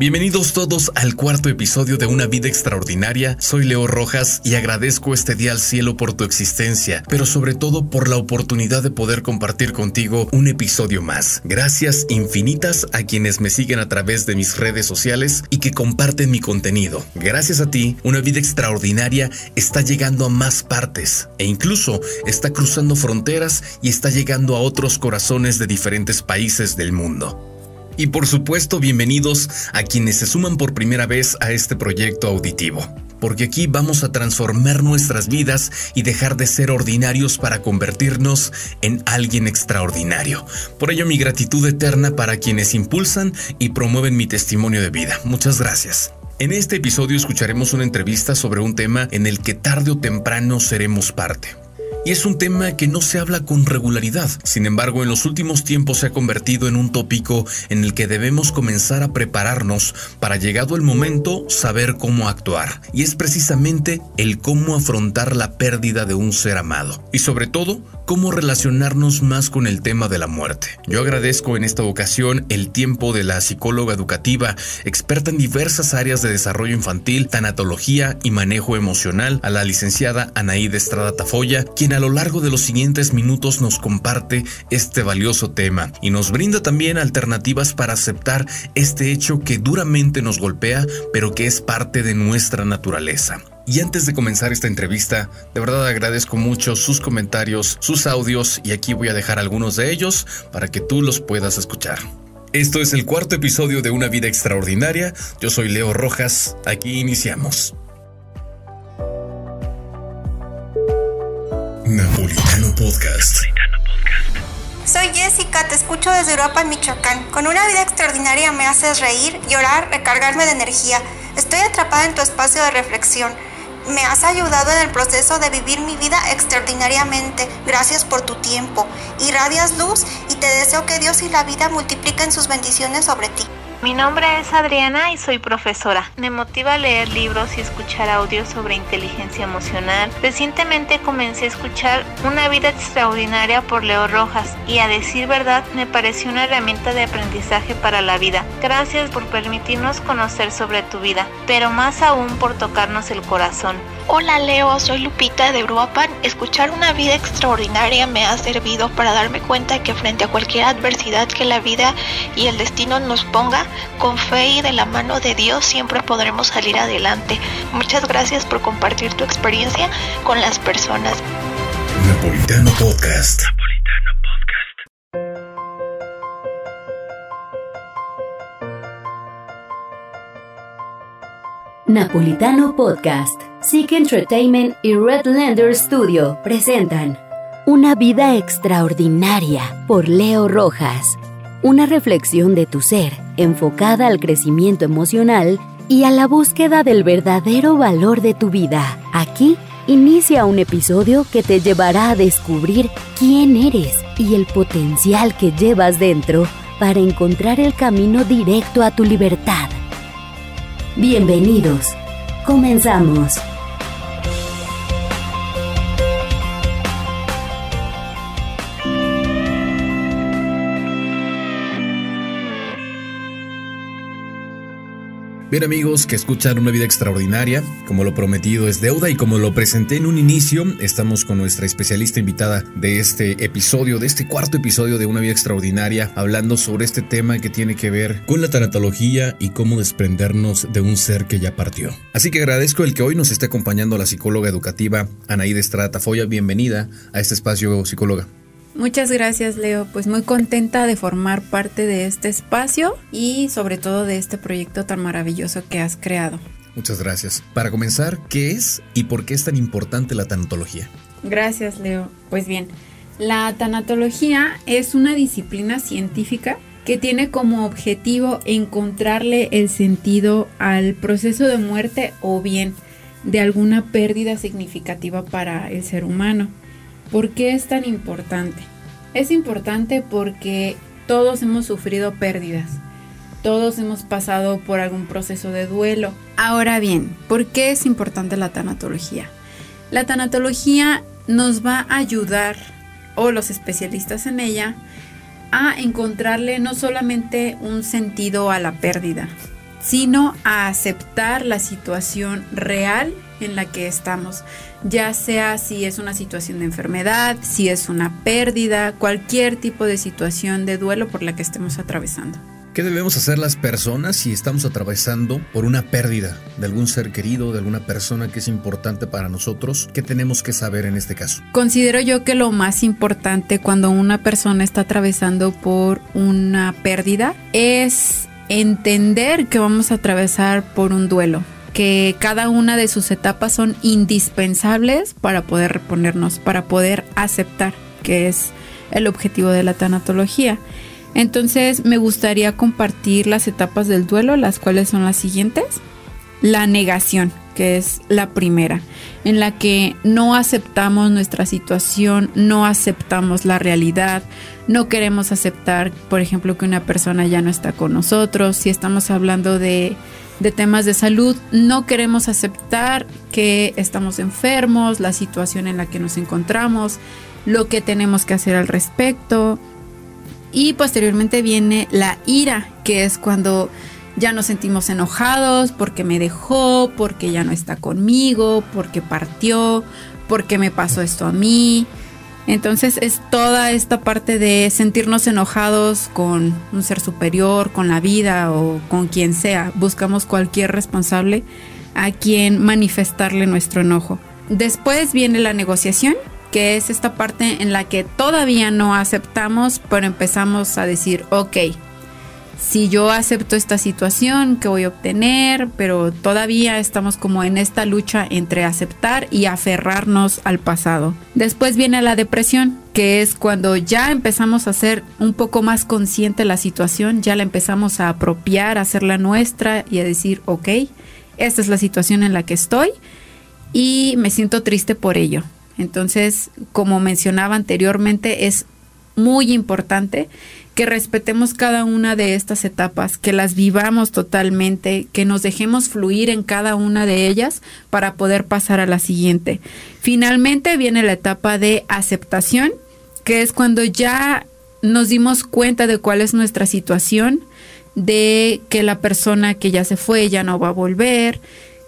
Bienvenidos todos al cuarto episodio de Una vida extraordinaria. Soy Leo Rojas y agradezco este día al cielo por tu existencia, pero sobre todo por la oportunidad de poder compartir contigo un episodio más. Gracias infinitas a quienes me siguen a través de mis redes sociales y que comparten mi contenido. Gracias a ti, Una vida extraordinaria está llegando a más partes e incluso está cruzando fronteras y está llegando a otros corazones de diferentes países del mundo. Y por supuesto, bienvenidos a quienes se suman por primera vez a este proyecto auditivo. Porque aquí vamos a transformar nuestras vidas y dejar de ser ordinarios para convertirnos en alguien extraordinario. Por ello mi gratitud eterna para quienes impulsan y promueven mi testimonio de vida. Muchas gracias. En este episodio escucharemos una entrevista sobre un tema en el que tarde o temprano seremos parte y es un tema que no se habla con regularidad. Sin embargo, en los últimos tiempos se ha convertido en un tópico en el que debemos comenzar a prepararnos para llegado el momento saber cómo actuar. Y es precisamente el cómo afrontar la pérdida de un ser amado. Y sobre todo, cómo relacionarnos más con el tema de la muerte. Yo agradezco en esta ocasión el tiempo de la psicóloga educativa, experta en diversas áreas de desarrollo infantil, tanatología y manejo emocional, a la licenciada Anaíde Estrada Tafoya, quien a lo largo de los siguientes minutos nos comparte este valioso tema y nos brinda también alternativas para aceptar este hecho que duramente nos golpea, pero que es parte de nuestra naturaleza. Y antes de comenzar esta entrevista, de verdad agradezco mucho sus comentarios, sus audios y aquí voy a dejar algunos de ellos para que tú los puedas escuchar. Esto es el cuarto episodio de Una vida extraordinaria. Yo soy Leo Rojas. Aquí iniciamos. Napolitano Podcast. Soy Jessica, te escucho desde Europa, Michoacán. Con una vida extraordinaria me haces reír, llorar, recargarme de energía. Estoy atrapada en tu espacio de reflexión me has ayudado en el proceso de vivir mi vida extraordinariamente. Gracias por tu tiempo. Irradias luz y te deseo que Dios y la vida multipliquen sus bendiciones sobre ti. Mi nombre es Adriana y soy profesora. Me motiva leer libros y escuchar audios sobre inteligencia emocional. Recientemente comencé a escuchar Una vida extraordinaria por Leo Rojas y a decir verdad me pareció una herramienta de aprendizaje para la vida. Gracias por permitirnos conocer sobre tu vida, pero más aún por tocarnos el corazón. Hola Leo, soy Lupita de Uruapan. Escuchar una vida extraordinaria me ha servido para darme cuenta que frente a cualquier adversidad que la vida y el destino nos ponga, con fe y de la mano de Dios siempre podremos salir adelante. Muchas gracias por compartir tu experiencia con las personas. Napolitano Podcast. Napolitano Podcast. Napolitano Podcast. Seek Entertainment y Redlander Studio presentan Una vida extraordinaria por Leo Rojas. Una reflexión de tu ser enfocada al crecimiento emocional y a la búsqueda del verdadero valor de tu vida. Aquí inicia un episodio que te llevará a descubrir quién eres y el potencial que llevas dentro para encontrar el camino directo a tu libertad. Bienvenidos. Comenzamos. Bien amigos que escuchan una vida extraordinaria, como lo prometido es deuda y como lo presenté en un inicio, estamos con nuestra especialista invitada de este episodio, de este cuarto episodio de una vida extraordinaria, hablando sobre este tema que tiene que ver con la tanatología y cómo desprendernos de un ser que ya partió. Así que agradezco el que hoy nos esté acompañando la psicóloga educativa Anaíde Estrada Tafoya. Bienvenida a este espacio psicóloga. Muchas gracias Leo, pues muy contenta de formar parte de este espacio y sobre todo de este proyecto tan maravilloso que has creado. Muchas gracias. Para comenzar, ¿qué es y por qué es tan importante la tanatología? Gracias Leo. Pues bien, la tanatología es una disciplina científica que tiene como objetivo encontrarle el sentido al proceso de muerte o bien de alguna pérdida significativa para el ser humano. ¿Por qué es tan importante? Es importante porque todos hemos sufrido pérdidas. Todos hemos pasado por algún proceso de duelo. Ahora bien, ¿por qué es importante la tanatología? La tanatología nos va a ayudar, o los especialistas en ella, a encontrarle no solamente un sentido a la pérdida, sino a aceptar la situación real en la que estamos, ya sea si es una situación de enfermedad, si es una pérdida, cualquier tipo de situación de duelo por la que estemos atravesando. ¿Qué debemos hacer las personas si estamos atravesando por una pérdida de algún ser querido, de alguna persona que es importante para nosotros? ¿Qué tenemos que saber en este caso? Considero yo que lo más importante cuando una persona está atravesando por una pérdida es entender que vamos a atravesar por un duelo que cada una de sus etapas son indispensables para poder reponernos, para poder aceptar, que es el objetivo de la tanatología. Entonces me gustaría compartir las etapas del duelo, las cuales son las siguientes. La negación, que es la primera, en la que no aceptamos nuestra situación, no aceptamos la realidad, no queremos aceptar, por ejemplo, que una persona ya no está con nosotros, si estamos hablando de, de temas de salud, no queremos aceptar que estamos enfermos, la situación en la que nos encontramos, lo que tenemos que hacer al respecto, y posteriormente viene la ira, que es cuando ya nos sentimos enojados porque me dejó, porque ya no está conmigo, porque partió, porque me pasó esto a mí. Entonces es toda esta parte de sentirnos enojados con un ser superior, con la vida o con quien sea. Buscamos cualquier responsable a quien manifestarle nuestro enojo. Después viene la negociación, que es esta parte en la que todavía no aceptamos, pero empezamos a decir, ok, si yo acepto esta situación, ¿qué voy a obtener? Pero todavía estamos como en esta lucha entre aceptar y aferrarnos al pasado. Después viene la depresión, que es cuando ya empezamos a ser un poco más consciente la situación, ya la empezamos a apropiar, a hacerla nuestra y a decir, ok, esta es la situación en la que estoy y me siento triste por ello. Entonces, como mencionaba anteriormente, es muy importante que respetemos cada una de estas etapas, que las vivamos totalmente, que nos dejemos fluir en cada una de ellas para poder pasar a la siguiente. Finalmente viene la etapa de aceptación, que es cuando ya nos dimos cuenta de cuál es nuestra situación, de que la persona que ya se fue ya no va a volver,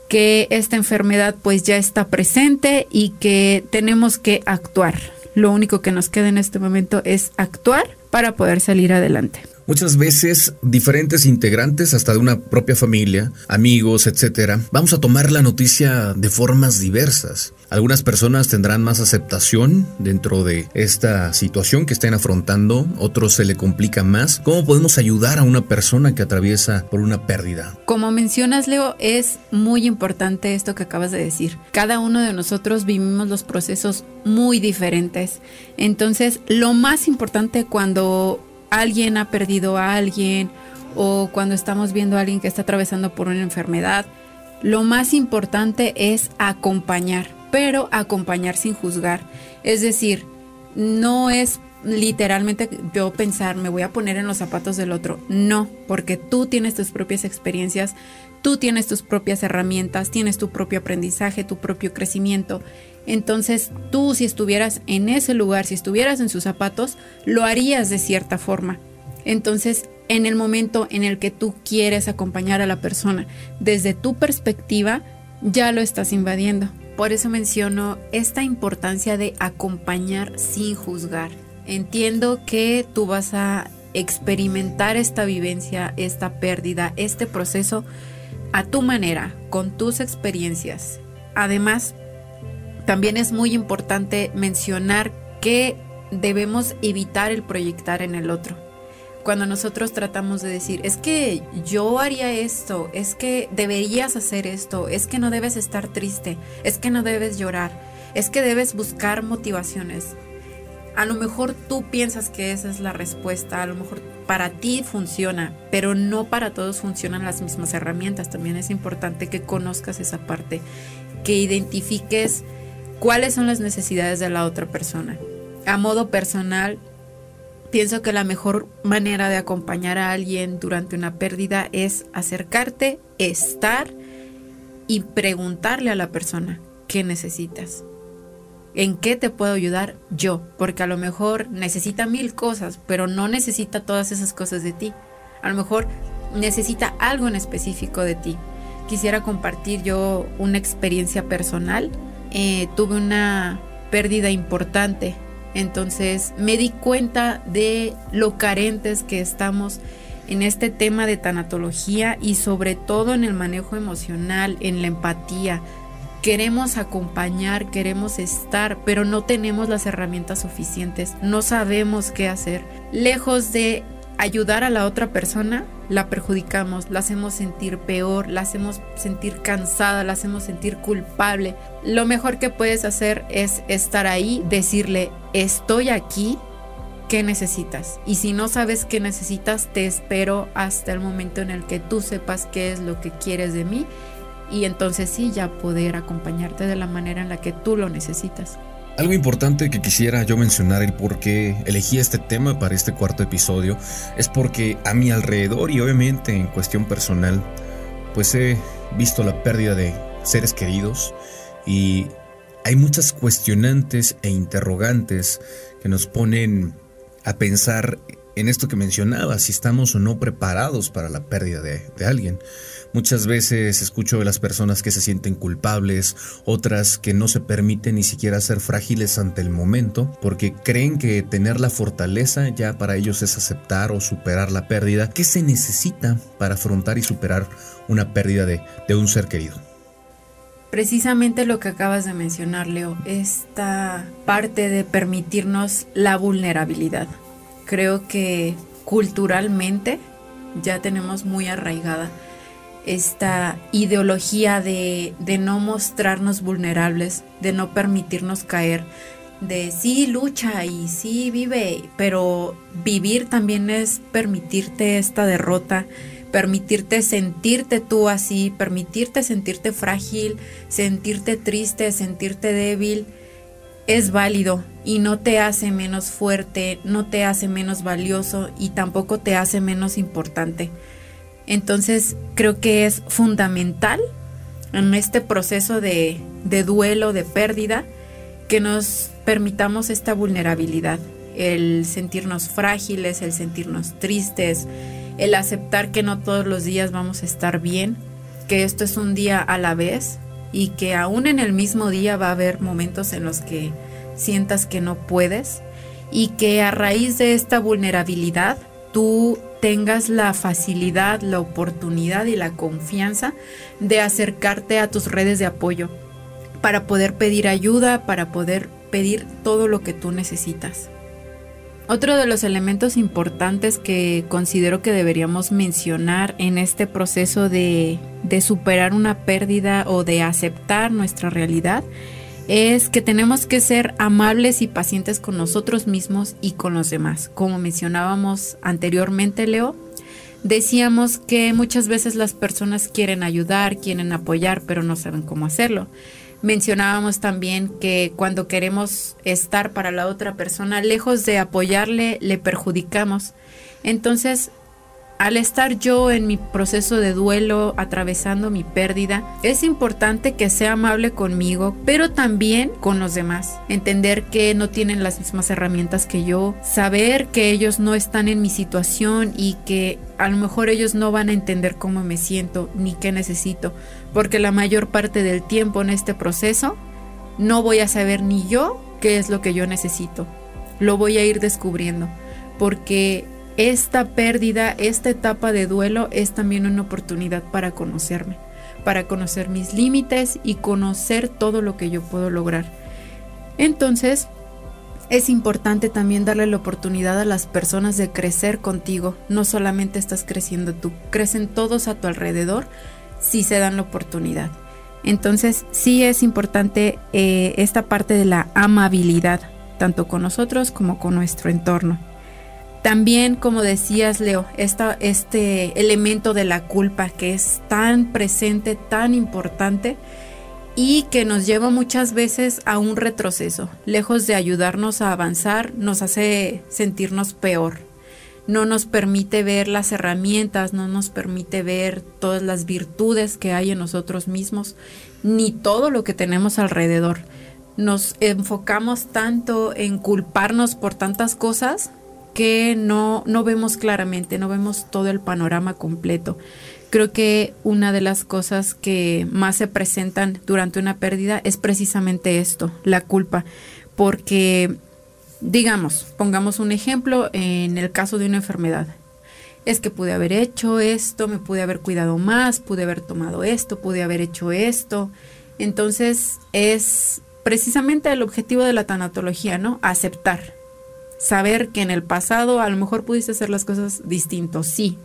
que esta enfermedad pues ya está presente y que tenemos que actuar. Lo único que nos queda en este momento es actuar para poder salir adelante. Muchas veces diferentes integrantes hasta de una propia familia, amigos, etcétera, vamos a tomar la noticia de formas diversas. Algunas personas tendrán más aceptación dentro de esta situación que estén afrontando, otros se le complica más. ¿Cómo podemos ayudar a una persona que atraviesa por una pérdida? Como mencionas, Leo, es muy importante esto que acabas de decir. Cada uno de nosotros vivimos los procesos muy diferentes. Entonces, lo más importante cuando alguien ha perdido a alguien o cuando estamos viendo a alguien que está atravesando por una enfermedad, lo más importante es acompañar, pero acompañar sin juzgar. Es decir, no es literalmente yo pensar, me voy a poner en los zapatos del otro. No, porque tú tienes tus propias experiencias, tú tienes tus propias herramientas, tienes tu propio aprendizaje, tu propio crecimiento. Entonces tú si estuvieras en ese lugar, si estuvieras en sus zapatos, lo harías de cierta forma. Entonces, en el momento en el que tú quieres acompañar a la persona desde tu perspectiva, ya lo estás invadiendo. Por eso menciono esta importancia de acompañar sin juzgar. Entiendo que tú vas a experimentar esta vivencia, esta pérdida, este proceso a tu manera, con tus experiencias. Además, también es muy importante mencionar que debemos evitar el proyectar en el otro. Cuando nosotros tratamos de decir, es que yo haría esto, es que deberías hacer esto, es que no debes estar triste, es que no debes llorar, es que debes buscar motivaciones. A lo mejor tú piensas que esa es la respuesta, a lo mejor para ti funciona, pero no para todos funcionan las mismas herramientas. También es importante que conozcas esa parte, que identifiques cuáles son las necesidades de la otra persona. A modo personal, pienso que la mejor manera de acompañar a alguien durante una pérdida es acercarte, estar y preguntarle a la persona qué necesitas. ¿En qué te puedo ayudar yo? Porque a lo mejor necesita mil cosas, pero no necesita todas esas cosas de ti. A lo mejor necesita algo en específico de ti. Quisiera compartir yo una experiencia personal. Eh, tuve una pérdida importante, entonces me di cuenta de lo carentes que estamos en este tema de tanatología y sobre todo en el manejo emocional, en la empatía. Queremos acompañar, queremos estar, pero no tenemos las herramientas suficientes, no sabemos qué hacer. Lejos de ayudar a la otra persona, la perjudicamos, la hacemos sentir peor, la hacemos sentir cansada, la hacemos sentir culpable. Lo mejor que puedes hacer es estar ahí, decirle, estoy aquí, ¿qué necesitas? Y si no sabes qué necesitas, te espero hasta el momento en el que tú sepas qué es lo que quieres de mí y entonces sí ya poder acompañarte de la manera en la que tú lo necesitas. Algo importante que quisiera yo mencionar y por qué elegí este tema para este cuarto episodio es porque a mi alrededor y obviamente en cuestión personal, pues he visto la pérdida de seres queridos y hay muchas cuestionantes e interrogantes que nos ponen a pensar en esto que mencionaba, si estamos o no preparados para la pérdida de, alguien. Muchas veces escucho de las personas que se sienten culpables, otras que no se permiten ni siquiera ser frágiles ante el momento, porque creen que tener la fortaleza ya para ellos es aceptar o superar la pérdida. ¿Qué se necesita para afrontar y superar una pérdida de, de un ser querido? Precisamente lo que acabas de mencionar, Leo, esta parte de permitirnos la vulnerabilidad. Creo que culturalmente ya tenemos muy arraigada esta ideología de, no mostrarnos vulnerables, de no permitirnos caer, de sí lucha y sí vive, pero vivir también es permitirte esta derrota, permitirte sentirte tú así, permitirte sentirte frágil, sentirte triste, sentirte débil, es válido y no te hace menos fuerte, no te hace menos valioso y tampoco te hace menos importante. Entonces creo que es fundamental en este proceso de, duelo, de pérdida, que nos permitamos esta vulnerabilidad, el sentirnos frágiles, el sentirnos tristes, el aceptar que no todos los días vamos a estar bien, que esto es un día a la vez y que aún en el mismo día va a haber momentos en los que sientas que no puedes y que a raíz de esta vulnerabilidad tú tengas la facilidad, la oportunidad y la confianza de acercarte a tus redes de apoyo para poder pedir ayuda, para poder pedir todo lo que tú necesitas. Otro de los elementos importantes que considero que deberíamos mencionar en este proceso de, de superar una pérdida o de aceptar nuestra realidad es que tenemos que ser amables y pacientes con nosotros mismos y con los demás. Como mencionábamos anteriormente, Leo, decíamos que muchas veces las personas quieren ayudar, quieren apoyar, pero no saben cómo hacerlo. Mencionábamos también que cuando queremos estar para la otra persona, lejos de apoyarle, le perjudicamos. Entonces, al estar yo en mi proceso de duelo, atravesando mi pérdida, es importante que sea amable conmigo, pero también con los demás. Entender que no tienen las mismas herramientas que yo, saber que ellos no están en mi situación y que a lo mejor ellos no van a entender cómo me siento ni qué necesito, porque la mayor parte del tiempo en este proceso no voy a saber ni yo qué es lo que yo necesito. Lo voy a ir descubriendo, porque esta pérdida, esta etapa de duelo es también una oportunidad para conocerme, para conocer mis límites y conocer todo lo que yo puedo lograr. Entonces, es importante también darle la oportunidad a las personas de crecer contigo. No solamente estás creciendo tú, crecen todos a tu alrededor si se dan la oportunidad. Entonces, sí es importante eh, esta parte de la amabilidad, tanto con nosotros como con nuestro entorno. También, como decías, Leo, este elemento de la culpa que es tan presente, tan importante y que nos lleva muchas veces a un retroceso. Lejos de ayudarnos a avanzar, nos hace sentirnos peor. No nos permite ver las herramientas, no nos permite ver todas las virtudes que hay en nosotros mismos, ni todo lo que tenemos alrededor. Nos enfocamos tanto en culparnos por tantas cosas que no, no vemos claramente, no vemos todo el panorama completo. Creo que una de las cosas que más se presentan durante una pérdida es precisamente esto, la culpa, porque digamos, pongamos un ejemplo en el caso de una enfermedad. Es que pude haber hecho esto, me pude haber cuidado más, pude haber tomado esto, pude haber hecho esto. Entonces es precisamente el objetivo de la tanatología, ¿no? Aceptar. Saber que en el pasado a lo mejor pudiste hacer las cosas distintos, sí,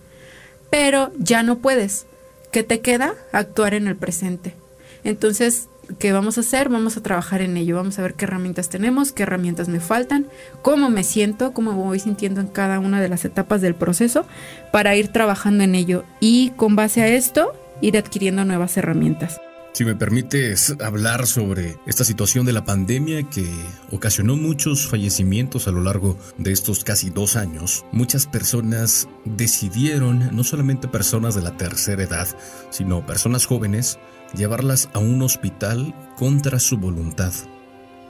pero ya no puedes. ¿Qué te queda? Actuar en el presente. Entonces, ¿qué vamos a hacer? Vamos a trabajar en ello, vamos a ver qué herramientas tenemos, qué herramientas me faltan, cómo me siento, cómo me voy sintiendo en cada una de las etapas del proceso para ir trabajando en ello y con base a esto ir adquiriendo nuevas herramientas. Si me permites hablar sobre esta situación de la pandemia que ocasionó muchos fallecimientos a lo largo de estos casi dos años, muchas personas decidieron, no solamente personas de la tercera edad, sino personas jóvenes, llevarlas a un hospital contra su voluntad.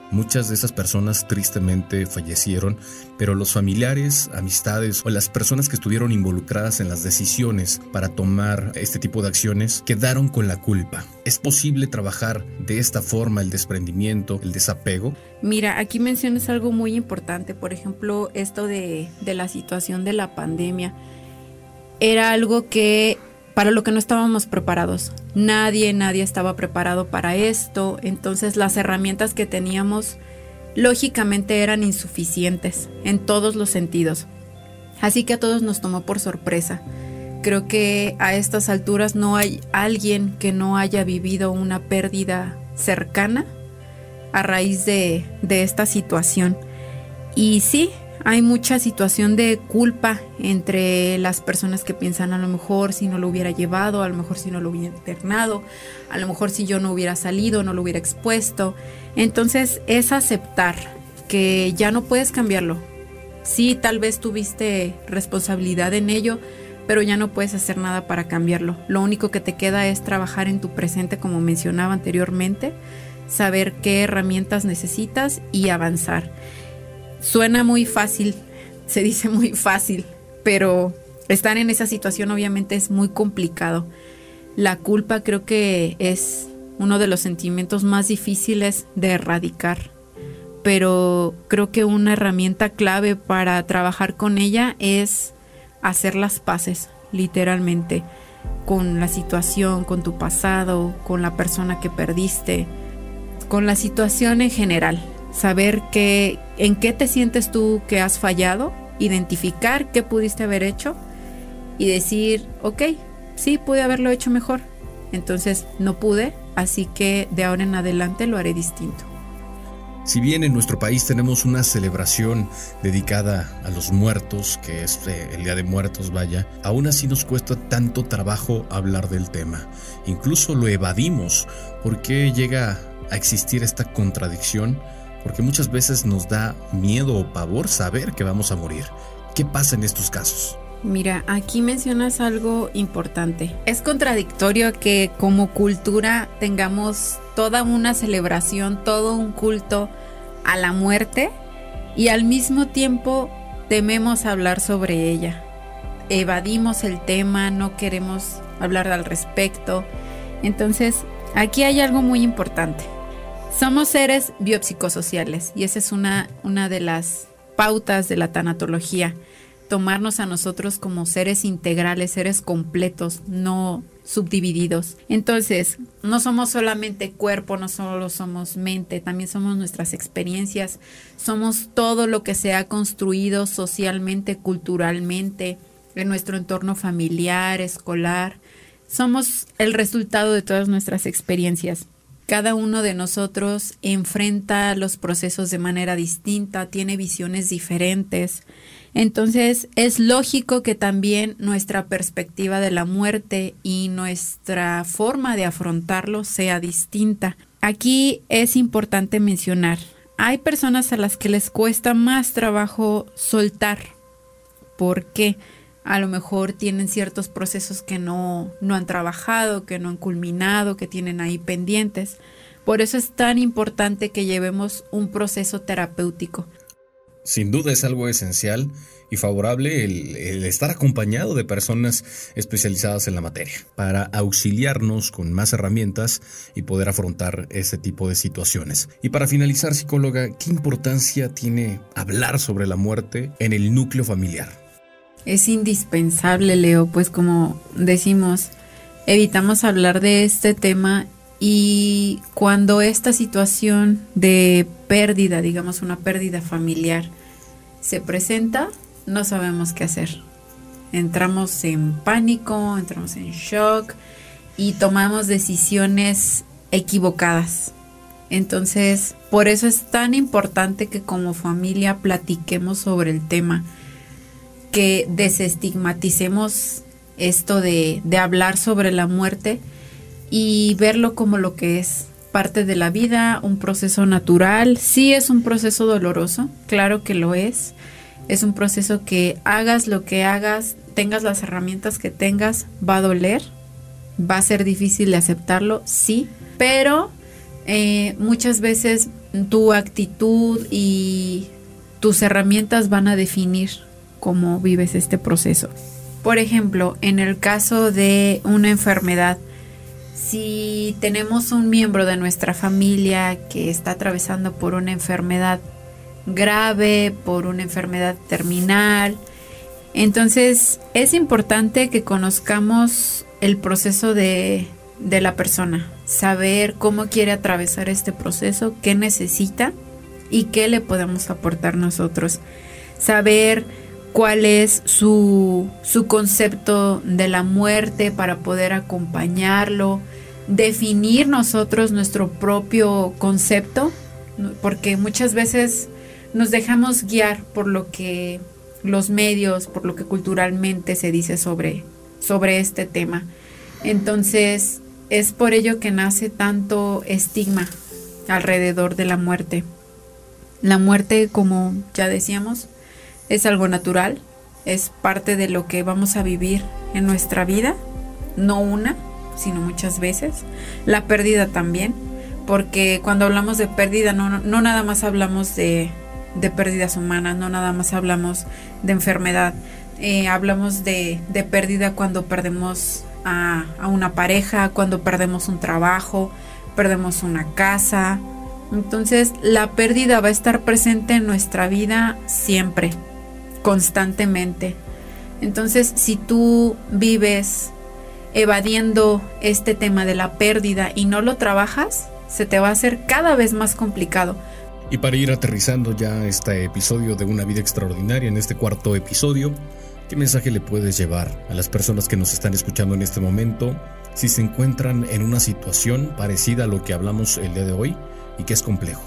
Muchas de esas personas tristemente fallecieron, pero los familiares, amistades o las personas que estuvieron involucradas en las decisiones para tomar este tipo de acciones quedaron con la culpa. ¿Es posible trabajar de esta forma el desprendimiento, el desapego? Mira, aquí mencionas algo muy importante, por ejemplo, esto de, de la situación de la pandemia. Era algo que para lo que no estábamos preparados. Nadie, nadie estaba preparado para esto. Entonces las herramientas que teníamos lógicamente eran insuficientes en todos los sentidos. Así que a todos nos tomó por sorpresa. Creo que a estas alturas no hay alguien que no haya vivido una pérdida cercana a raíz de, de esta situación. Y sí, hay mucha situación de culpa entre las personas que piensan a lo mejor si no lo hubiera llevado, a lo mejor si no lo hubiera internado, a lo mejor si yo no hubiera salido, no lo hubiera expuesto. Entonces es aceptar que ya no puedes cambiarlo. Sí, tal vez tuviste responsabilidad en ello, pero ya no puedes hacer nada para cambiarlo. Lo único que te queda es trabajar en tu presente como mencionaba anteriormente, saber qué herramientas necesitas y avanzar. Suena muy fácil, se dice muy fácil, pero estar en esa situación obviamente es muy complicado. La culpa creo que es uno de los sentimientos más difíciles de erradicar, pero creo que una herramienta clave para trabajar con ella es hacer las paces, literalmente, con la situación, con tu pasado, con la persona que perdiste, con la situación en general saber qué, en qué te sientes tú que has fallado, identificar qué pudiste haber hecho y decir, ok, sí, pude haberlo hecho mejor. Entonces no pude, así que de ahora en adelante lo haré distinto. Si bien en nuestro país tenemos una celebración dedicada a los muertos, que es eh, el Día de Muertos, vaya, aún así nos cuesta tanto trabajo hablar del tema. Incluso lo evadimos porque llega a existir esta contradicción porque muchas veces nos da miedo o pavor saber que vamos a morir. ¿Qué pasa en estos casos? Mira, aquí mencionas algo importante. Es contradictorio que como cultura tengamos toda una celebración, todo un culto a la muerte y al mismo tiempo tememos hablar sobre ella. Evadimos el tema, no queremos hablar al respecto. Entonces, aquí hay algo muy importante. Somos seres biopsicosociales y esa es una, una de las pautas de la tanatología. Tomarnos a nosotros como seres integrales, seres completos, no subdivididos. Entonces, no somos solamente cuerpo, no solo somos mente, también somos nuestras experiencias, somos todo lo que se ha construido socialmente, culturalmente, en nuestro entorno familiar, escolar. Somos el resultado de todas nuestras experiencias. Cada uno de nosotros enfrenta los procesos de manera distinta, tiene visiones diferentes. Entonces es lógico que también nuestra perspectiva de la muerte y nuestra forma de afrontarlo sea distinta. Aquí es importante mencionar, hay personas a las que les cuesta más trabajo soltar. ¿Por qué? A lo mejor tienen ciertos procesos que no, no han trabajado, que no han culminado, que tienen ahí pendientes. Por eso es tan importante que llevemos un proceso terapéutico. Sin duda es algo esencial y favorable el, estar acompañado de personas especializadas en la materia para auxiliarnos con más herramientas y poder afrontar este tipo de situaciones. Y para finalizar, psicóloga, ¿qué importancia tiene hablar sobre la muerte en el núcleo familiar? Es indispensable, Leo, pues como decimos, evitamos hablar de este tema y cuando esta situación de pérdida, digamos una pérdida familiar, se presenta, no sabemos qué hacer. Entramos en pánico, entramos en shock y tomamos decisiones equivocadas. Entonces, por eso es tan importante que como familia platiquemos sobre el tema, que desestigmaticemos esto de, de hablar sobre la muerte y verlo como lo que es parte de la vida, un proceso natural. Sí es un proceso doloroso, claro que lo es, es un proceso que hagas lo que hagas, tengas las herramientas que tengas, va a doler, va a ser difícil de aceptarlo, sí, pero eh, muchas veces tu actitud y tus herramientas van a definir cómo vives este proceso. Por ejemplo, en el caso de una enfermedad, si tenemos un miembro de nuestra familia que está atravesando por una enfermedad grave, por una enfermedad terminal. Entonces es importante que conozcamos el proceso de, de la persona, saber cómo quiere atravesar este proceso, qué necesita y qué le podemos aportar nosotros. Saber cuál es su, su concepto de la muerte para poder acompañarlo, definir nosotros nuestro propio concepto, porque muchas veces nos dejamos guiar por lo que los medios, por lo que culturalmente se dice sobre, sobre este tema. Entonces, es por ello que nace tanto estigma alrededor de la muerte. La muerte, como ya decíamos, es algo natural, es parte de lo que vamos a vivir en nuestra vida, no una, sino muchas veces. La pérdida también, porque cuando hablamos de pérdida no, no nada más hablamos de de pérdidas humanas, no nada más hablamos de enfermedad, eh, hablamos de, de, pérdida cuando perdemos a, a, una pareja, cuando perdemos un trabajo, perdemos una casa. Entonces la pérdida va a estar presente en nuestra vida siempre, constantemente. Entonces si tú vives evadiendo este tema de la pérdida y no lo trabajas, se te va a hacer cada vez más complicado y para ir aterrizando ya este episodio de Una vida extraordinaria, en este cuarto episodio, ¿qué mensaje le puedes llevar a las personas que nos están escuchando en este momento si se encuentran en una situación parecida a lo que hablamos el día de hoy y que es complejo?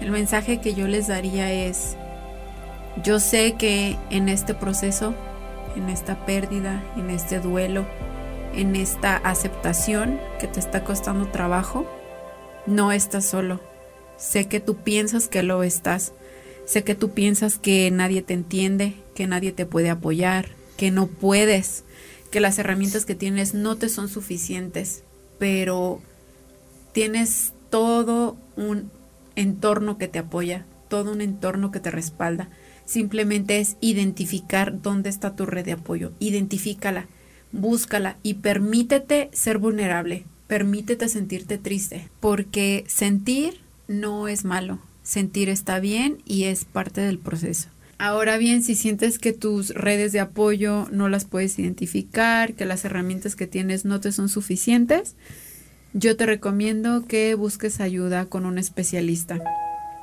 El mensaje que yo les daría es, yo sé que en este proceso, en esta pérdida, en este duelo, en esta aceptación que te está costando trabajo, no estás solo Sé que tú piensas que lo estás. Sé que tú piensas que nadie te entiende, que nadie te puede apoyar, que no puedes, que las herramientas que tienes no te son suficientes, pero tienes todo un entorno que te apoya, todo un entorno que te respalda. Simplemente es identificar dónde está tu red de apoyo. Identifícala, búscala y permítete ser vulnerable. Permítete sentirte triste, porque sentir no es malo. Sentir está bien y es parte del proceso. Ahora bien, si sientes que tus redes de apoyo no las puedes identificar, que las herramientas que tienes no te son suficientes, yo te recomiendo que busques ayuda con un especialista.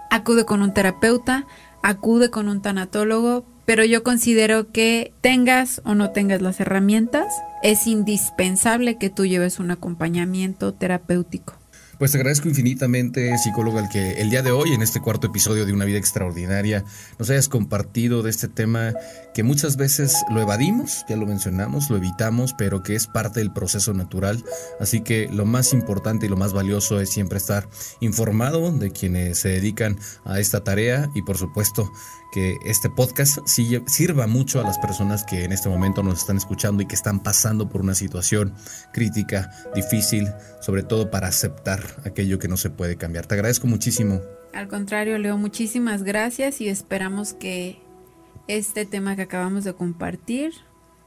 Acude con un terapeuta, acude con un tanatólogo, pero yo considero que tengas o no tengas las herramientas, es indispensable que tú lleves un acompañamiento terapéutico. Pues te agradezco infinitamente, psicólogo, al que el día de hoy, en este cuarto episodio de Una Vida Extraordinaria, nos hayas compartido de este tema que muchas veces lo evadimos, ya lo mencionamos, lo evitamos, pero que es parte del proceso natural. Así que lo más importante y lo más valioso es siempre estar informado de quienes se dedican a esta tarea y por supuesto que este podcast sirva mucho a las personas que en este momento nos están escuchando y que están pasando por una situación crítica, difícil, sobre todo para aceptar aquello que no se puede cambiar. Te agradezco muchísimo. Al contrario, Leo, muchísimas gracias y esperamos que este tema que acabamos de compartir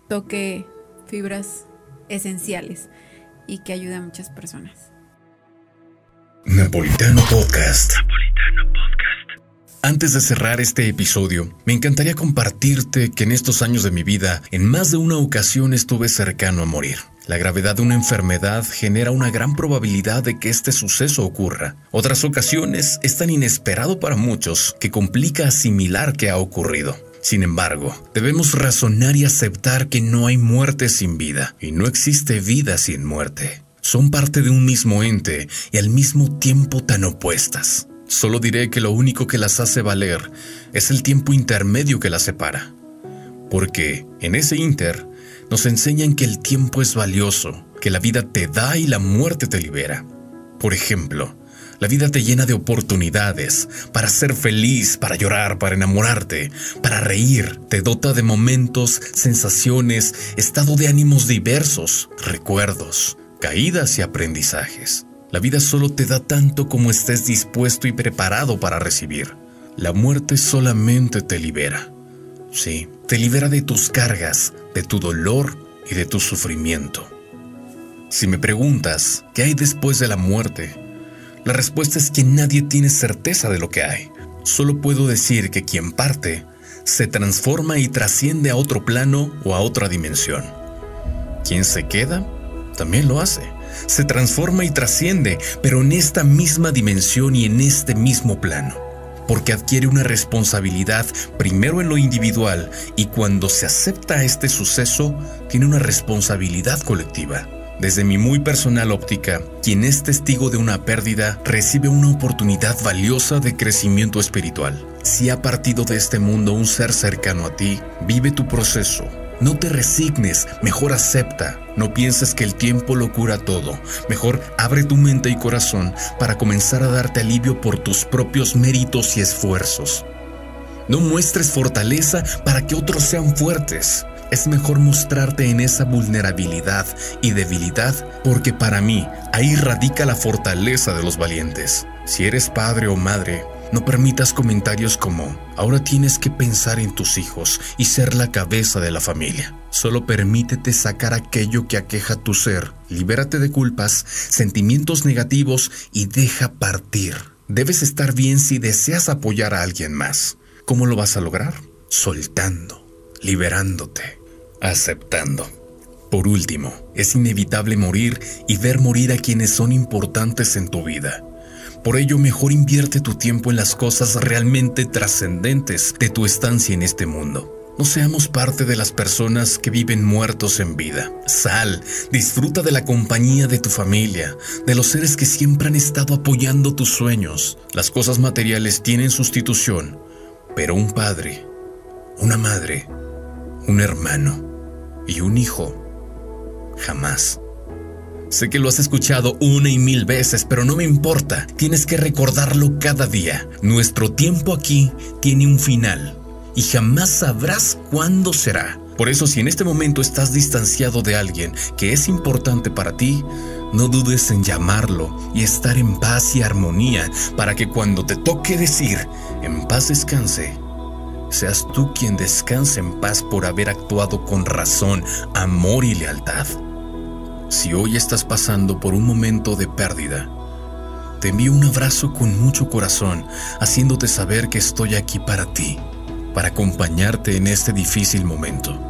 toque fibras esenciales y que ayude a muchas personas. Napolitano Podcast. Napolitano Podcast. Antes de cerrar este episodio, me encantaría compartirte que en estos años de mi vida, en más de una ocasión estuve cercano a morir. La gravedad de una enfermedad genera una gran probabilidad de que este suceso ocurra. Otras ocasiones es tan inesperado para muchos que complica asimilar que ha ocurrido. Sin embargo, debemos razonar y aceptar que no hay muerte sin vida y no existe vida sin muerte. Son parte de un mismo ente y al mismo tiempo tan opuestas. Solo diré que lo único que las hace valer es el tiempo intermedio que las separa. Porque en ese inter nos enseñan que el tiempo es valioso, que la vida te da y la muerte te libera. Por ejemplo, la vida te llena de oportunidades para ser feliz, para llorar, para enamorarte, para reír. Te dota de momentos, sensaciones, estado de ánimos diversos, recuerdos, caídas y aprendizajes. La vida solo te da tanto como estés dispuesto y preparado para recibir. La muerte solamente te libera. Sí, te libera de tus cargas, de tu dolor y de tu sufrimiento. Si me preguntas, ¿qué hay después de la muerte? La respuesta es que nadie tiene certeza de lo que hay. Solo puedo decir que quien parte se transforma y trasciende a otro plano o a otra dimensión. Quien se queda también lo hace. Se transforma y trasciende, pero en esta misma dimensión y en este mismo plano. Porque adquiere una responsabilidad primero en lo individual y cuando se acepta este suceso, tiene una responsabilidad colectiva. Desde mi muy personal óptica, quien es testigo de una pérdida recibe una oportunidad valiosa de crecimiento espiritual. Si ha partido de este mundo un ser cercano a ti, vive tu proceso. No te resignes, mejor acepta. No pienses que el tiempo lo cura todo. Mejor abre tu mente y corazón para comenzar a darte alivio por tus propios méritos y esfuerzos. No muestres fortaleza para que otros sean fuertes es mejor mostrarte en esa vulnerabilidad y debilidad porque para mí ahí radica la fortaleza de los valientes. Si eres padre o madre, no permitas comentarios como, ahora tienes que pensar en tus hijos y ser la cabeza de la familia. Solo permítete sacar aquello que aqueja tu ser, libérate de culpas, sentimientos negativos y deja partir. Debes estar bien si deseas apoyar a alguien más. ¿Cómo lo vas a lograr? Soltando, liberándote aceptando. Por último, es inevitable morir y ver morir a quienes son importantes en tu vida. Por ello, mejor invierte tu tiempo en las cosas realmente trascendentes de tu estancia en este mundo. No seamos parte de las personas que viven muertos en vida. Sal, disfruta de la compañía de tu familia, de los seres que siempre han estado apoyando tus sueños. Las cosas materiales tienen sustitución, pero un padre, una madre, un hermano, y un hijo. Jamás. Sé que lo has escuchado una y mil veces, pero no me importa. Tienes que recordarlo cada día. Nuestro tiempo aquí tiene un final y jamás sabrás cuándo será. Por eso si en este momento estás distanciado de alguien que es importante para ti, no dudes en llamarlo y estar en paz y armonía para que cuando te toque decir, en paz descanse, seas tú quien descanse en paz por haber actuado con razón, amor y lealtad. Si hoy estás pasando por un momento de pérdida, te envío un abrazo con mucho corazón, haciéndote saber que estoy aquí para ti, para acompañarte en este difícil momento.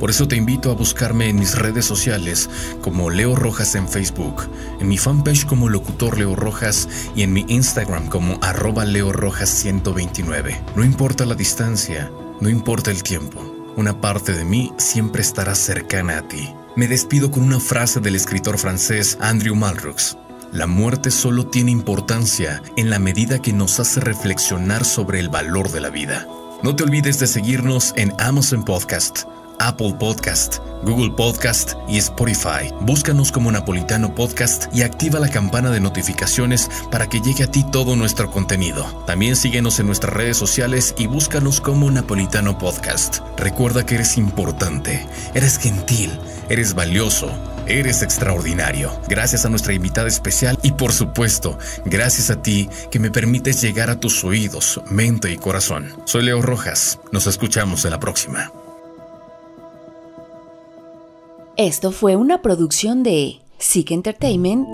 Por eso te invito a buscarme en mis redes sociales como Leo Rojas en Facebook, en mi fanpage como Locutor Leo Rojas y en mi Instagram como arroba Leo Rojas 129. No importa la distancia, no importa el tiempo, una parte de mí siempre estará cercana a ti. Me despido con una frase del escritor francés Andrew Malraux. La muerte solo tiene importancia en la medida que nos hace reflexionar sobre el valor de la vida. No te olvides de seguirnos en Amazon Podcast Apple Podcast, Google Podcast y Spotify. Búscanos como Napolitano Podcast y activa la campana de notificaciones para que llegue a ti todo nuestro contenido. También síguenos en nuestras redes sociales y búscanos como Napolitano Podcast. Recuerda que eres importante, eres gentil, eres valioso Eres extraordinario. Gracias a nuestra invitada especial y por supuesto, gracias a ti que me permites llegar a tus oídos, mente y corazón. Soy Leo Rojas. Nos escuchamos en la próxima. Esto fue una producción de Sick Entertainment